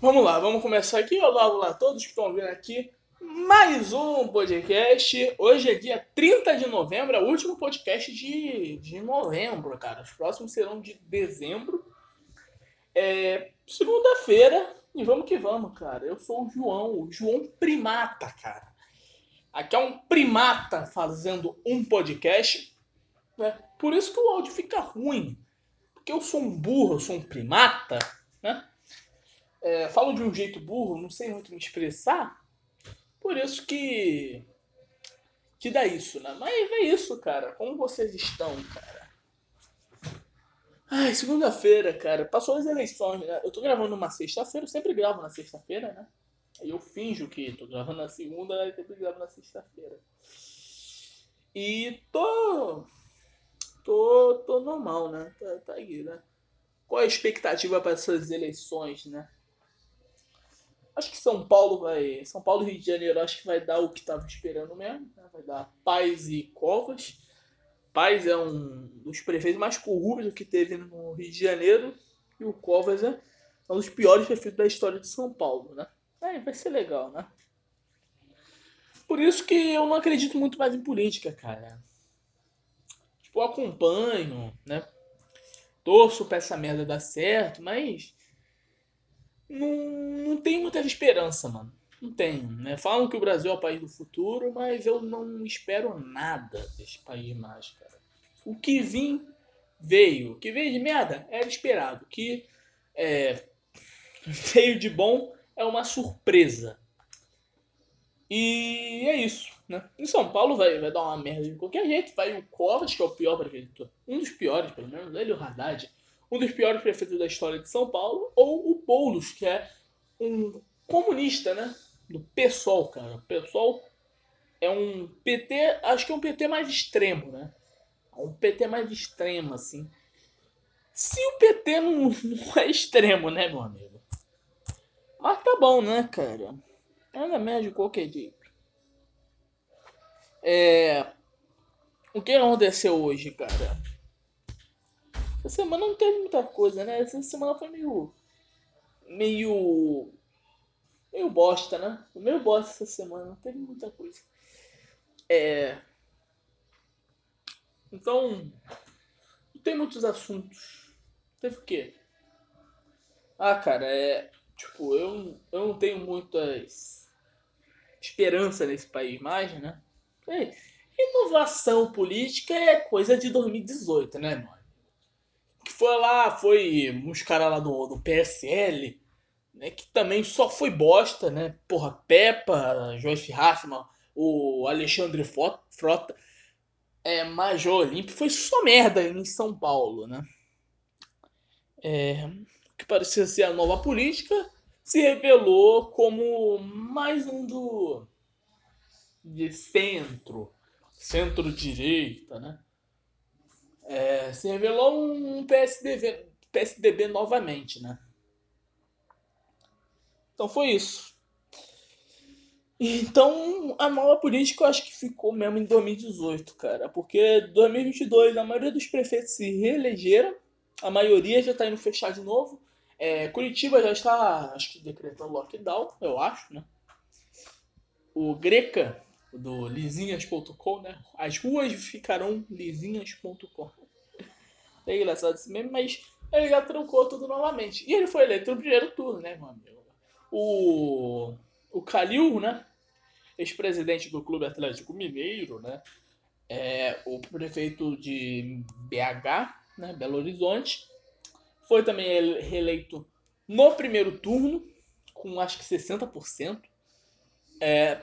Vamos lá, vamos começar aqui. Olá, olá a todos que estão vendo aqui. Mais um podcast. Hoje é dia 30 de novembro, é o último podcast de, de novembro, cara. Os próximos serão de dezembro. É segunda-feira e vamos que vamos, cara. Eu sou o João, o João Primata, cara. Aqui é um primata fazendo um podcast. Né? Por isso que o áudio fica ruim. Porque eu sou um burro, eu sou um primata? É, falo de um jeito burro, não sei muito me expressar, por isso que que dá isso, né? Mas é isso, cara. Como vocês estão, cara? Ai, segunda-feira, cara. Passou as eleições, né? Eu tô gravando uma sexta-feira, eu sempre gravo na sexta-feira, né? Aí eu finjo que tô gravando na segunda, e sempre gravo na sexta-feira. E tô. Tô. tô normal, né? Tá, tá aí, né? Qual a expectativa para essas eleições, né? Acho que São Paulo vai. São Paulo e Rio de Janeiro acho que vai dar o que estava esperando mesmo. Né? Vai dar Paz e Covas. Paz é um dos prefeitos mais corruptos que teve no Rio de Janeiro. E o Covas é um dos piores prefeitos da história de São Paulo, né? É, vai ser legal, né? Por isso que eu não acredito muito mais em política, cara. Tipo, eu acompanho, né? Torço pra essa merda dar certo, mas não, não tenho muita esperança, mano. Não tenho, né? Falam que o Brasil é o país do futuro, mas eu não espero nada desse país mais, cara. O que vim, veio. O que veio de merda era esperado. O que é, veio de bom é uma surpresa. E é isso, né? Em São Paulo vai, vai dar uma merda de qualquer jeito. Vai o Covas, que é o pior prefeito. Um dos piores, pelo menos. Ele o Haddad um dos piores prefeitos da história de São Paulo, ou o Boulos, que é um comunista, né? Do PSOL, cara. O PSOL é um PT, acho que é um PT mais extremo, né? Um PT mais extremo, assim. Se o PT não, não é extremo, né, meu amigo? Mas tá bom, né, cara? Anda de qualquer jeito. É... O que aconteceu hoje, cara? Essa semana não teve muita coisa, né? Essa semana foi meio. meio. meio bosta, né? Meio bosta essa semana, não teve muita coisa. É. Então. Não tem muitos assuntos. Teve o quê? Ah, cara, é. Tipo, eu, eu não tenho muitas esperança nesse país mais, né? É, inovação política é coisa de 2018, né, mano? Que foi lá, foi uns caras lá do, do PSL, né, que também só foi bosta, né? Porra, Peppa, Joyce Raffman, o Alexandre Frota, é, Major Olímpio, foi só merda em São Paulo, né? É, que parecia ser a nova política, se revelou como mais um do de centro, centro-direita, né? É, se revelou um PSDB, PSDB novamente, né? Então foi isso. Então a nova política eu acho que ficou mesmo em 2018, cara. Porque 2022 a maioria dos prefeitos se reelegeram, a maioria já está indo fechar de novo. É, Curitiba já está, acho que decretando lockdown, eu acho, né? O Greca, do lisinhas.com, né? As ruas ficarão lisinhas.com. É engraçado isso mesmo, mas ele já trancou tudo novamente. E ele foi eleito no primeiro turno, né, meu amigo? O, o Calil, né? Ex-presidente do Clube Atlético Mineiro, né? É, o prefeito de BH, né, Belo Horizonte, foi também reeleito no primeiro turno, com acho que 60%. É,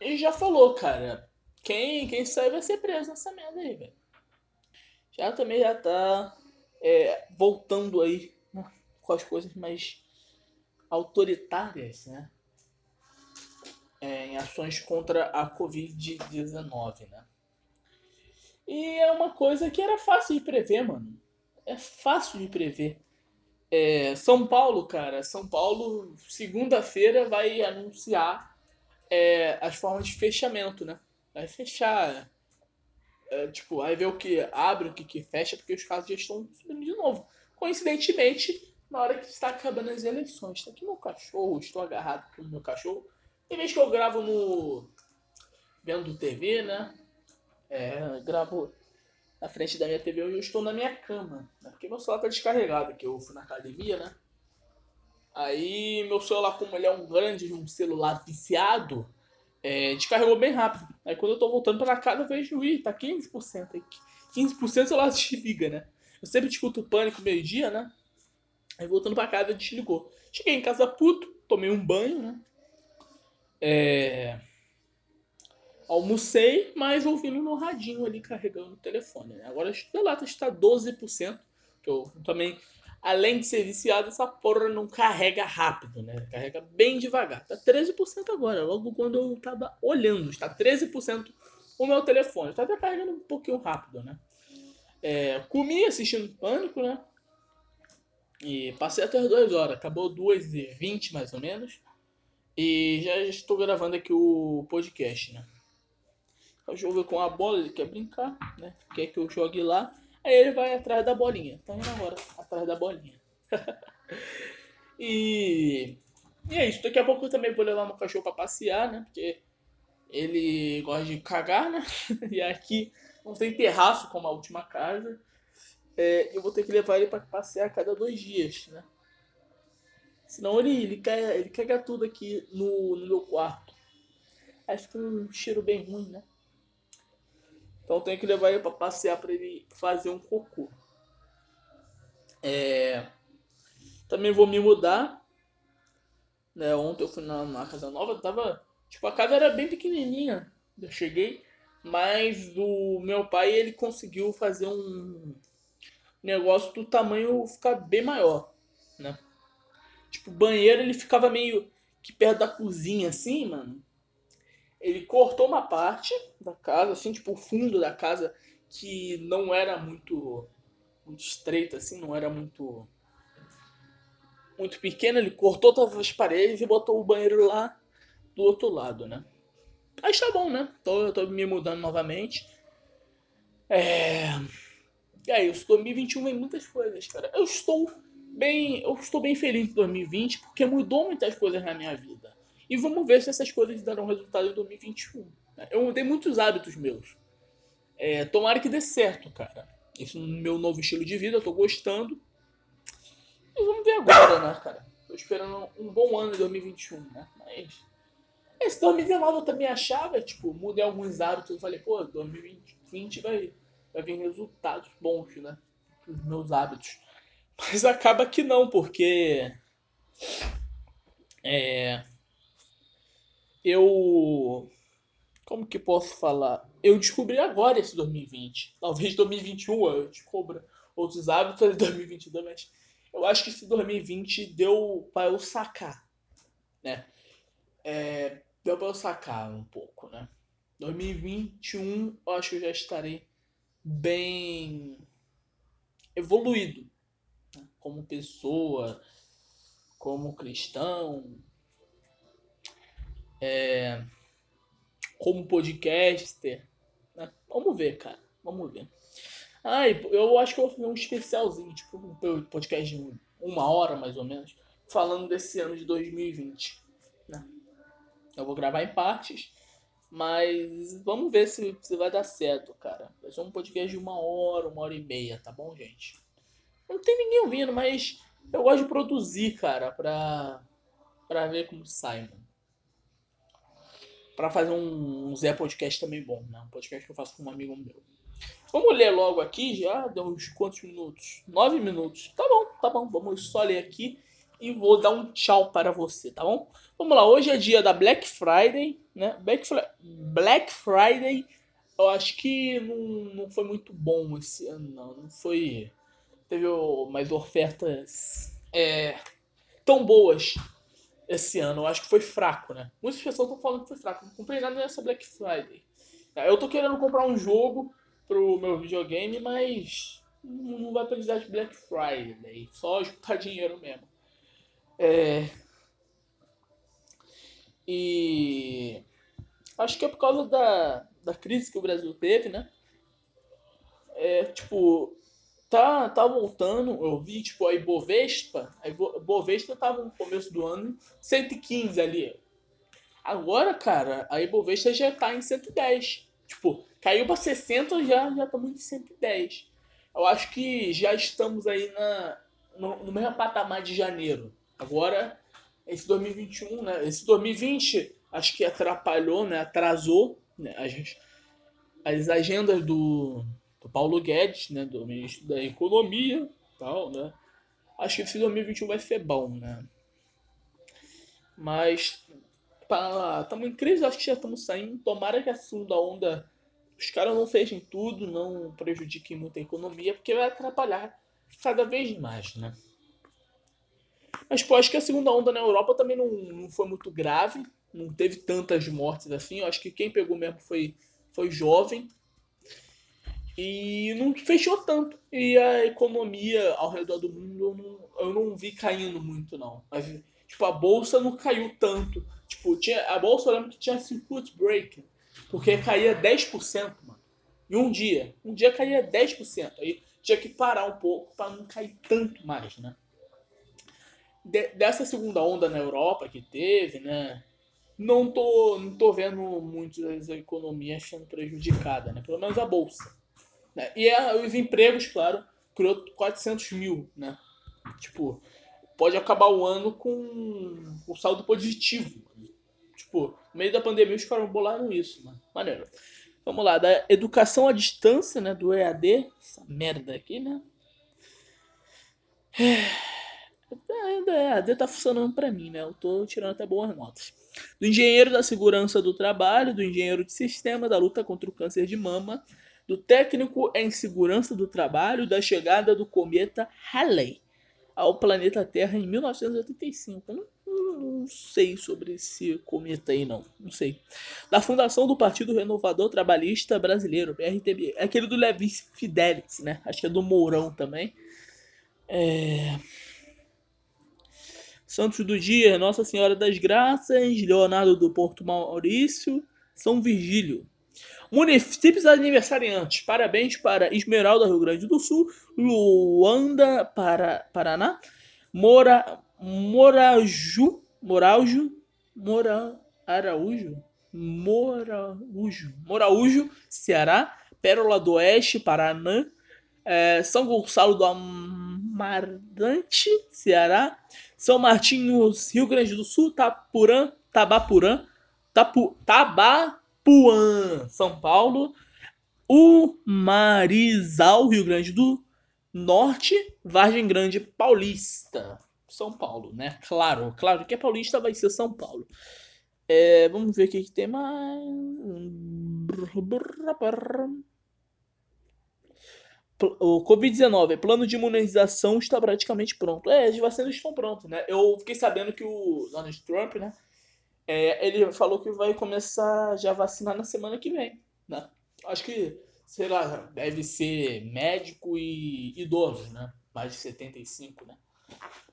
e já falou, cara, quem, quem sai vai ser preso nessa merda aí, velho já também já tá é, voltando aí com as coisas mais autoritárias, né? É, em ações contra a Covid-19, né? E é uma coisa que era fácil de prever, mano. É fácil de prever. É, São Paulo, cara, São Paulo, segunda-feira vai anunciar é, as formas de fechamento, né? Vai fechar é, tipo, aí vê o que abre, o que, que fecha, porque os casos já estão subindo de novo. Coincidentemente, na hora que está acabando as eleições. Está aqui meu cachorro, estou agarrado com o meu cachorro. Tem vez que eu gravo no. vendo TV, né? É, gravo na frente da minha TV hoje eu estou na minha cama. Né? Porque meu celular tá descarregado, que eu fui na academia, né? Aí meu celular, como ele é um grande um celular viciado, é, descarregou bem rápido. Aí quando eu tô voltando pra casa, eu vejo, ih, tá 15%. Aí 15% o celular desliga, né? Eu sempre discuto o pânico meio-dia, né? Aí voltando pra casa, desligou. Cheguei em casa puto, tomei um banho, né? É... Almocei, mas ouvindo no radinho ali, carregando o telefone. Né? Agora a lata está 12%, que eu também, além de ser viciado, essa porra não carrega rápido, né? Carrega bem devagar. Tá 13% agora, logo quando eu tava olhando. Está 13% o meu telefone. Tá até carregando um pouquinho rápido, né? É, comi assistindo Pânico, né? E passei até as 2 horas. Acabou 2 e 20 mais ou menos. E já estou gravando aqui o podcast, né? Eu jogo com a bola, ele quer brincar, né? Quer que eu jogue lá. Aí ele vai atrás da bolinha. Tá indo agora, atrás da bolinha. e... e é isso. Daqui a pouco eu também vou levar meu cachorro pra passear, né? Porque ele gosta de cagar, né? e aqui não tem terraço como a última casa. É, eu vou ter que levar ele para passear a cada dois dias, né? Senão ele, ele, caga, ele caga tudo aqui no, no meu quarto. Aí fica um cheiro bem ruim, né? Então tenho que levar ele para passear para ele fazer um cocô. É... Também vou me mudar. Né? Ontem eu fui na, na casa nova, tava. Tipo, a casa era bem pequenininha. Eu cheguei. Mas o meu pai ele conseguiu fazer um negócio do tamanho ficar bem maior, né? Tipo, o banheiro ele ficava meio que perto da cozinha assim, mano. Ele cortou uma parte da casa, assim, tipo o fundo da casa que não era muito muito estreita assim, não era muito muito pequeno, ele cortou todas as paredes e botou o banheiro lá do outro lado, né? Mas tá bom, né? Tô, eu tô me mudando novamente. É. E aí, isso 2021 vem muitas coisas, cara. Eu estou bem, eu estou bem feliz em 2020 porque mudou muitas coisas na minha vida. E vamos ver se essas coisas darão resultado em 2021. Eu mudei muitos hábitos meus. É, tomara que dê certo, cara. Esse meu novo estilo de vida, eu tô gostando. E vamos ver agora, né, cara? Tô esperando um bom ano em 2021, né? Mas esse 2019 eu também achava, tipo, mudei alguns hábitos. Eu falei, pô, 2020 vai, vai vir resultados bons, né? Os meus hábitos. Mas acaba que não, porque. É. Eu. Como que posso falar? Eu descobri agora esse 2020. Talvez 2021 eu descubra outros hábitos de 2022, mas eu acho que esse 2020 deu para eu sacar, né? É, deu para eu sacar um pouco, né? 2021 eu acho que eu já estarei bem evoluído né? como pessoa, como cristão, é, como podcaster. Né? Vamos ver, cara. Vamos ver. Ah, eu acho que eu vou fazer um especialzinho, tipo um podcast de uma hora mais ou menos, falando desse ano de 2020. Né? Eu vou gravar em partes, mas vamos ver se, se vai dar certo, cara. Vai ser um podcast de uma hora, uma hora e meia, tá bom, gente? Não tem ninguém ouvindo, mas eu gosto de produzir, cara, pra, pra ver como sai, mano. Pra fazer um, Zé Podcast também bom, né? Um podcast que eu faço com um amigo meu. Vamos ler logo aqui já, deu uns quantos minutos? Nove minutos. Tá bom, tá bom. Vamos só ler aqui e vou dar um tchau para você, tá bom? Vamos lá, hoje é dia da Black Friday, né? Black, Black Friday, eu acho que não, não foi muito bom esse ano, não. Não foi. Teve mais ofertas é, tão boas esse ano. Eu acho que foi fraco, né? Muitas pessoas estão falando que foi fraco. Não comprei nada nessa Black Friday. Eu tô querendo comprar um jogo pro meu videogame, mas não vai precisar de Black Friday. Só juntar dinheiro mesmo. É... E acho que é por causa da, da crise que o Brasil teve, né? É, tipo, tá, tá voltando. Eu vi, tipo, a Ibovespa. A Ibovespa tava no começo do ano 115 ali. Agora, cara, a Ibovespa já tá em 110. Tipo, caiu pra 60, já já estamos em 110. Eu acho que já estamos aí na, no, no mesmo patamar de janeiro. Agora, esse 2021, né? Esse 2020, acho que atrapalhou, né? Atrasou né? As, as agendas do, do Paulo Guedes, né? Do ministro da Economia tal, né? Acho que esse 2021 vai ser bom, né? Mas estamos em crise, acho que já estamos saindo. Tomara que a segunda onda os caras não fechem tudo, não prejudiquem muito a economia, porque vai atrapalhar cada vez mais, né? Mas, pô, acho que a segunda onda na Europa também não, não foi muito grave, não teve tantas mortes assim. Eu acho que quem pegou mesmo foi, foi jovem. E não fechou tanto. E a economia ao redor do mundo eu não, eu não vi caindo muito, não. Mas, tipo, a bolsa não caiu tanto. Tipo, tinha, a bolsa eu lembro que tinha circuit break. Porque caía 10%, mano. Em um dia. Um dia caía 10%. Aí tinha que parar um pouco para não cair tanto mais, né? De, dessa segunda onda na Europa que teve, né? Não tô, não tô vendo muito as economias sendo prejudicadas, né? Pelo menos a bolsa. Né? E a, os empregos, claro, criou 400 mil, né? Tipo, pode acabar o ano com um saldo positivo. Tipo, no meio da pandemia os caras bolaram isso, mano. Maneiro. Vamos lá, da educação à distância, né? Do EAD. Essa merda aqui, né? Ainda EAD tá funcionando pra mim, né? Eu tô tirando até boas notas. Do engenheiro da segurança do trabalho, do engenheiro de sistema, da luta contra o câncer de mama, do técnico em segurança do trabalho, da chegada do cometa Halley ao planeta Terra em 1985. Não, não, sei sobre esse cometa aí, não. Não sei. Da fundação do Partido Renovador Trabalhista Brasileiro, PRTB. É aquele do Levi Fidelis, né? Acho que é do Mourão também. É... Santos do Dia, Nossa Senhora das Graças, Leonardo do Porto Maurício, São Virgílio. Municípios aniversariantes. Parabéns para Esmeralda, Rio Grande do Sul, Luanda, para, Paraná, Mora, Moraju, Moraujo, Mora, Araújo, Moraújo, Moraújo, Ceará, Pérola do Oeste, Paraná, é, São Gonçalo do Amarante, Ceará, São Martinhos, Rio Grande do Sul, Tapurã, Tabapurã, Tapu, Tabapuã, São Paulo, o Marizal, Rio Grande do Norte, Vargem Grande Paulista, São Paulo, né? Claro, claro que é paulista, vai ser São Paulo. É, vamos ver o que, que tem mais. O Covid-19, plano de imunização está praticamente pronto. É, as vacinas estão prontas, né? Eu fiquei sabendo que o Donald Trump, né? É, ele falou que vai começar já vacinar na semana que vem, né? Acho que sei lá, deve ser médico e idoso, né? Mais de 75, né?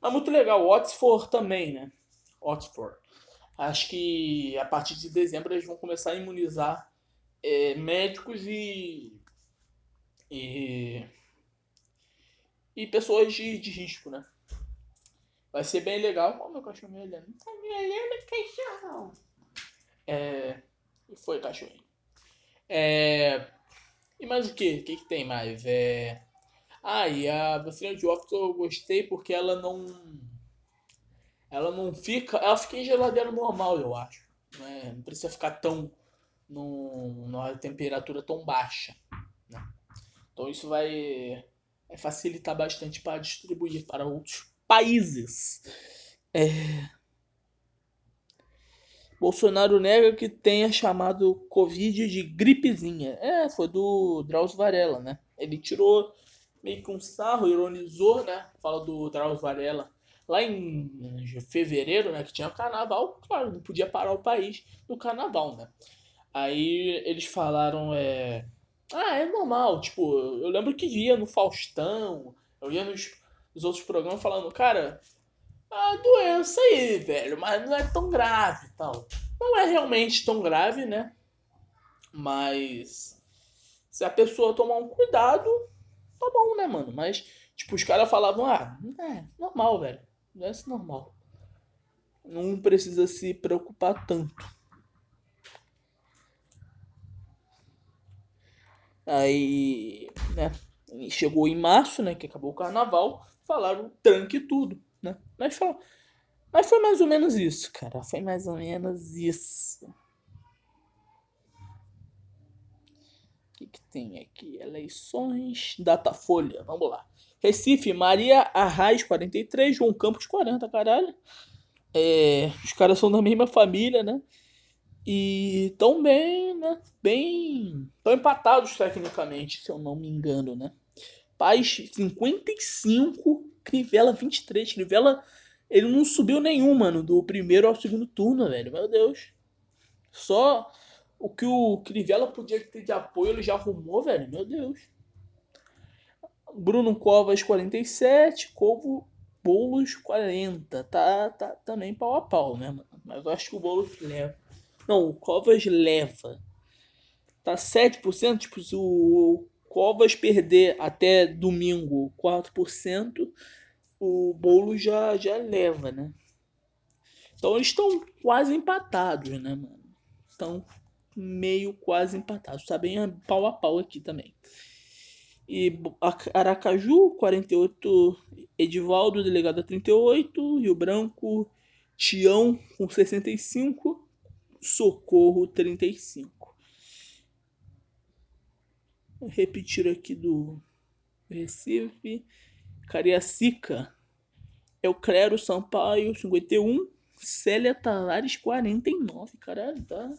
Mas muito legal, Oxford também, né? Oxford. Acho que a partir de dezembro eles vão começar a imunizar é, médicos e, e. e pessoas de, de risco, né? Vai ser bem legal. Olha o meu cachorro me olhando. Tá me olhando, cachorro. É. E foi, cachorrinho. É. E mais o que? O que, que tem mais? É... Ah, e a vacina de Office eu gostei porque ela não. Ela não fica. Ela fica em geladeira normal, eu acho. Né? Não precisa ficar tão. Num, numa temperatura tão baixa. Né? Então isso vai, vai facilitar bastante para distribuir para outros países. É... Bolsonaro nega que tenha chamado Covid de gripezinha. É, foi do Drauzio Varela, né? Ele tirou meio que um sarro, ironizou, né? Fala do Drauzio Varela. Lá em fevereiro, né? Que tinha carnaval, claro, não podia parar o país no carnaval, né? Aí eles falaram, é... Ah, é normal, tipo, eu lembro que via no Faustão, eu ia nos, nos outros programas falando, cara, a doença aí, velho, mas não é tão grave tal. Não é realmente tão grave, né? Mas se a pessoa tomar um cuidado, tá bom, né, mano? Mas, tipo, os caras falavam, ah, é, normal, velho. Doença normal. Não precisa se preocupar tanto. Aí, né, chegou em março, né, que acabou o carnaval, falaram tranque tudo, né? Mas, foi, mas foi mais ou menos isso, cara. Foi mais ou menos isso. O que, que tem aqui? Eleições, Datafolha, vamos lá. Recife, Maria Arraes, 43, João Campos, 40, caralho. É, os caras são da mesma família, né? E tão bem, né? Bem. Tão empatados tecnicamente, se eu não me engano, né? Paz 55, Crivella 23. Crivella, ele não subiu nenhum, mano, do primeiro ao segundo turno, velho. Meu Deus. Só o que o Crivella podia ter de apoio, ele já arrumou, velho. Meu Deus. Bruno Covas 47, Covo Boulos 40. Tá, tá também pau a pau, né, mano? Mas eu acho que o Boulos leva. Não, o Covas leva. Tá 7%, tipo, o Covas perder até domingo 4%, o Boulos já, já leva, né? Então eles estão quase empatados, né, mano? Estão meio quase empatados. Tá bem pau a pau aqui também. E Aracaju, 48, Edivaldo, delegado 38, Rio Branco, Tião com 65, Socorro 35. Repetir aqui do Recife, Cariacica, Euclero Sampaio 51, Célia Tavares 49, caralho, tá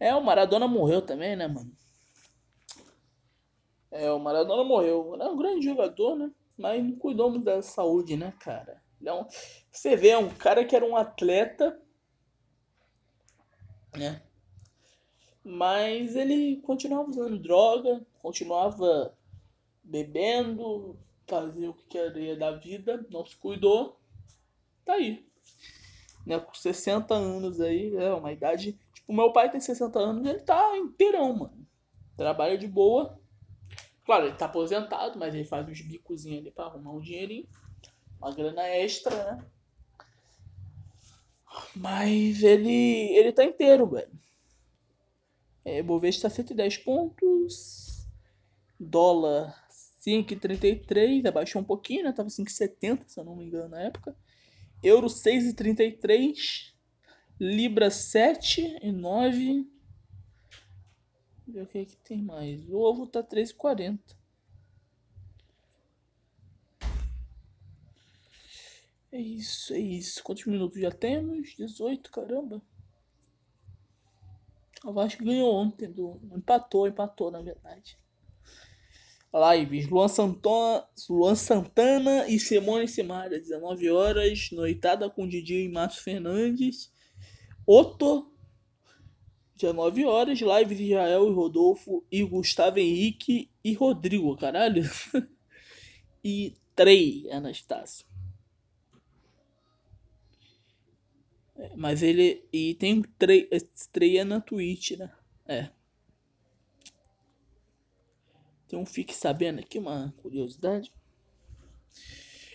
É, o Maradona morreu também, né, mano? É, o Maradona morreu. Era um grande jogador, né? Mas não cuidou muito da saúde, né, cara? Então, você vê, é um cara que era um atleta, né? Mas ele continuava usando droga, continuava bebendo, fazia o que queria da vida, não se cuidou. Tá aí. Né, com 60 anos aí, é uma idade o meu pai tem 60 anos ele tá inteirão, mano. Trabalha de boa. Claro, ele tá aposentado, mas ele faz uns bicozinhos ali pra arrumar um dinheirinho. Uma grana extra, né? Mas ele. ele tá inteiro, velho. É, Bovespa tá 110 pontos. Dólar 5,33. Abaixou um pouquinho, né? Tava 5,70, se eu não me engano, na época. Euro 6,33. Libra 7 e 9. Ver o que, é que tem mais. Ovo tá 3,40. É isso, é isso. Quantos minutos já temos? 18, caramba. O Vasco ganhou ontem. Do... Empatou, empatou na verdade. Lives. Luan Santana, Luan Santana e Simone Simaria. 19 horas. Noitada com Didi e Márcio Fernandes. Otto, 19 horas, live de Israel e Rodolfo e Gustavo Henrique e Rodrigo, caralho. e Trey Anastácio. É, mas ele. E tem Trey é na Twitch, né? É. Um Fique Sabendo aqui, uma curiosidade.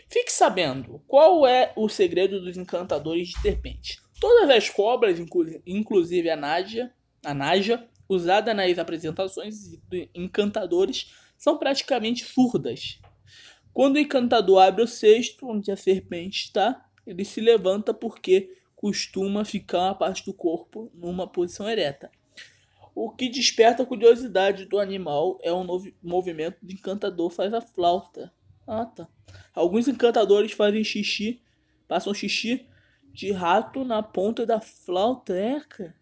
Fique sabendo qual é o segredo dos encantadores de serpente. Todas as cobras, inclusive a Naja, a Naja, usada nas apresentações de encantadores, são praticamente surdas. Quando o encantador abre o cesto onde a serpente está, ele se levanta porque costuma ficar uma parte do corpo numa posição ereta. O que desperta a curiosidade do animal é um movimento de encantador faz a flauta. Ah, tá. Alguns encantadores fazem xixi, passam xixi de rato na ponta da flauta, é, cara.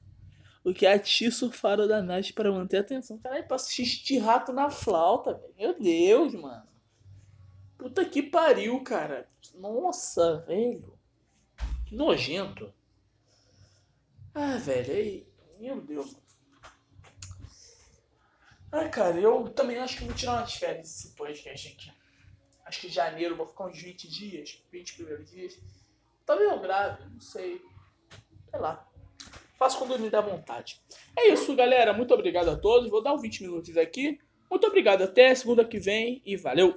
O que atiça o faro da Nath para manter a atenção. Caralho, passa xixi de rato na flauta. Meu Deus, mano. Puta que pariu, cara. Nossa, velho. Nojento. Ah, velho. Aí... Meu Deus. Ah, cara, eu também acho que vou tirar umas férias desse podcast aqui. Acho que em janeiro vou ficar uns 20 dias, 20 primeiros dias. Tá meio grave, não sei. Sei lá. Faço quando me dá vontade. É isso, galera. Muito obrigado a todos. Vou dar uns 20 minutos aqui. Muito obrigado. Até segunda que vem e valeu!